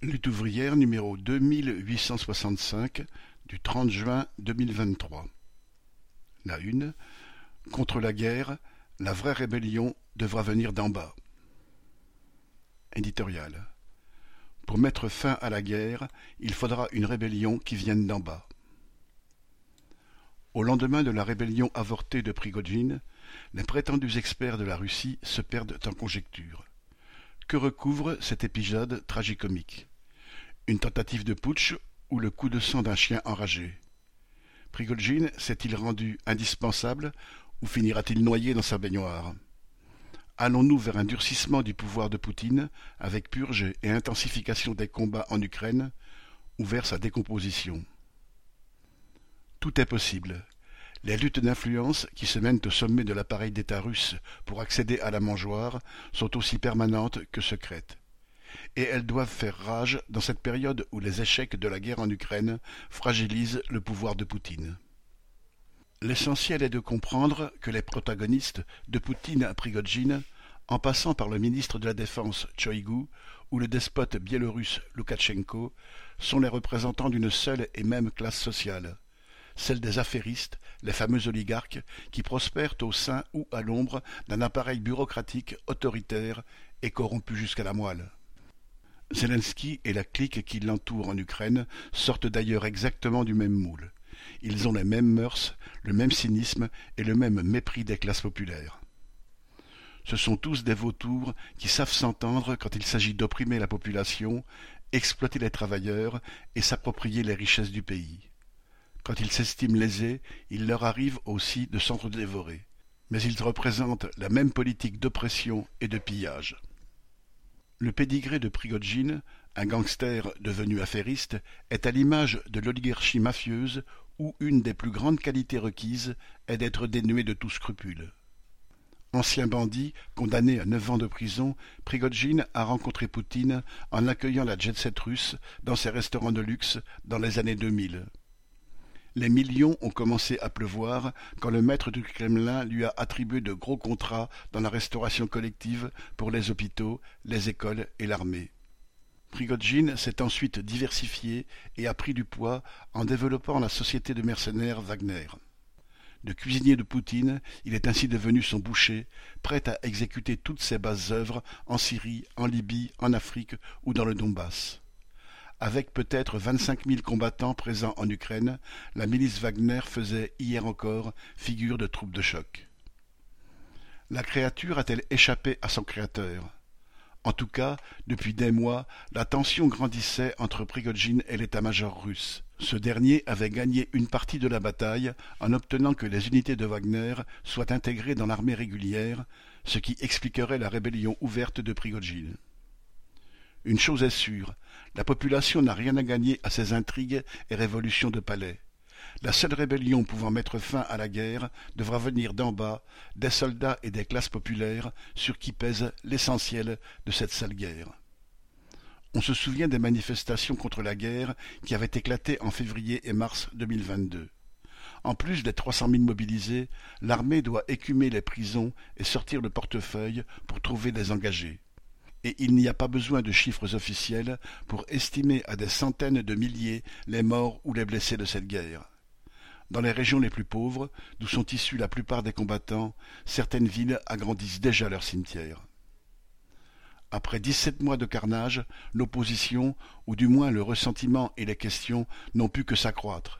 Lutte ouvrière numéro deux mille huit cent soixante-cinq du trente juin deux mille vingt-trois. La une. Contre la guerre, la vraie rébellion devra venir d'en bas. Éditorial. Pour mettre fin à la guerre, il faudra une rébellion qui vienne d'en bas. Au lendemain de la rébellion avortée de Prigogine, les prétendus experts de la Russie se perdent en conjectures. Que recouvre cet épisode tragicomique? Une tentative de putsch ou le coup de sang d'un chien enragé Prigogine s'est-il rendu indispensable ou finira-t-il noyé dans sa baignoire? Allons-nous vers un durcissement du pouvoir de Poutine, avec purge et intensification des combats en Ukraine, ou vers sa décomposition? Tout est possible. Les luttes d'influence qui se mènent au sommet de l'appareil d'État russe pour accéder à la mangeoire sont aussi permanentes que secrètes. Et elles doivent faire rage dans cette période où les échecs de la guerre en Ukraine fragilisent le pouvoir de Poutine. L'essentiel est de comprendre que les protagonistes, de Poutine à Prigogine, en passant par le ministre de la Défense Tchoïgou ou le despote biélorusse Loukachenko, sont les représentants d'une seule et même classe sociale, celle des affairistes, les fameux oligarques, qui prospèrent au sein ou à l'ombre d'un appareil bureaucratique autoritaire et corrompu jusqu'à la moelle. Zelensky et la clique qui l'entoure en Ukraine sortent d'ailleurs exactement du même moule. Ils ont les mêmes mœurs, le même cynisme et le même mépris des classes populaires. Ce sont tous des vautours qui savent s'entendre quand il s'agit d'opprimer la population, exploiter les travailleurs et s'approprier les richesses du pays. Quand ils s'estiment lésés, il leur arrive aussi de s'entre-dévorer. Mais ils représentent la même politique d'oppression et de pillage. Le pédigré de Prigogine, un gangster devenu affairiste, est à l'image de l'oligarchie mafieuse où une des plus grandes qualités requises est d'être dénué de tout scrupule. Ancien bandit, condamné à neuf ans de prison, Prigogine a rencontré Poutine en accueillant la jet-set russe dans ses restaurants de luxe dans les années 2000. Les millions ont commencé à pleuvoir quand le maître du Kremlin lui a attribué de gros contrats dans la restauration collective pour les hôpitaux, les écoles et l'armée. Prigogine s'est ensuite diversifié et a pris du poids en développant la société de mercenaires Wagner. De cuisinier de Poutine, il est ainsi devenu son boucher, prêt à exécuter toutes ses basses œuvres en Syrie, en Libye, en Afrique ou dans le Donbass. Avec peut-être vingt-cinq mille combattants présents en Ukraine, la milice Wagner faisait hier encore figure de troupe de choc. La créature a-t-elle échappé à son créateur? En tout cas, depuis des mois, la tension grandissait entre Prigogine et l'état-major russe. Ce dernier avait gagné une partie de la bataille en obtenant que les unités de Wagner soient intégrées dans l'armée régulière, ce qui expliquerait la rébellion ouverte de Prigogine. Une chose est sûre, la population n'a rien à gagner à ces intrigues et révolutions de palais. La seule rébellion pouvant mettre fin à la guerre devra venir d'en bas, des soldats et des classes populaires sur qui pèse l'essentiel de cette sale guerre. On se souvient des manifestations contre la guerre qui avaient éclaté en février et mars 2022. En plus des trois cent mille mobilisés, l'armée doit écumer les prisons et sortir le portefeuille pour trouver des engagés et il n'y a pas besoin de chiffres officiels pour estimer à des centaines de milliers les morts ou les blessés de cette guerre. Dans les régions les plus pauvres, d'où sont issus la plupart des combattants, certaines villes agrandissent déjà leurs cimetières. Après dix-sept mois de carnage, l'opposition, ou du moins le ressentiment et les questions, n'ont pu que s'accroître.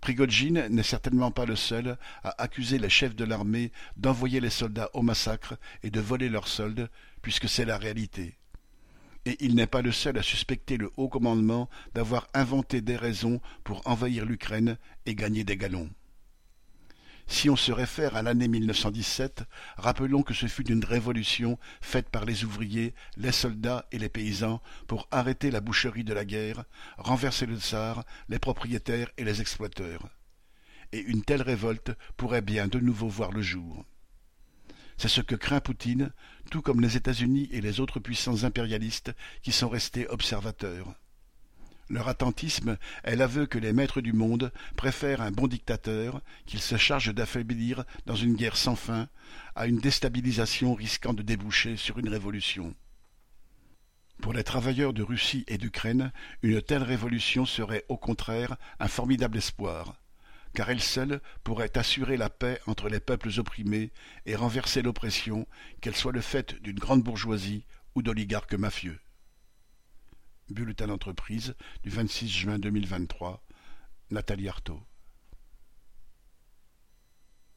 Prigogine n'est certainement pas le seul à accuser les chefs de l'armée d'envoyer les soldats au massacre et de voler leurs soldes, puisque c'est la réalité. Et il n'est pas le seul à suspecter le haut commandement d'avoir inventé des raisons pour envahir l'Ukraine et gagner des galons. Si on se réfère à l'année 1917, rappelons que ce fut une révolution faite par les ouvriers, les soldats et les paysans pour arrêter la boucherie de la guerre, renverser le tsar, les propriétaires et les exploiteurs. Et une telle révolte pourrait bien de nouveau voir le jour. C'est ce que craint Poutine, tout comme les États-Unis et les autres puissances impérialistes qui sont restés observateurs. Leur attentisme est l'aveu que les maîtres du monde préfèrent un bon dictateur qu'ils se chargent d'affaiblir dans une guerre sans fin à une déstabilisation risquant de déboucher sur une révolution. Pour les travailleurs de Russie et d'Ukraine, une telle révolution serait au contraire un formidable espoir, car elle seule pourrait assurer la paix entre les peuples opprimés et renverser l'oppression, qu'elle soit le fait d'une grande bourgeoisie ou d'oligarques mafieux. Bulletin d'entreprise du 26 juin 2023, Nathalie Arthaud.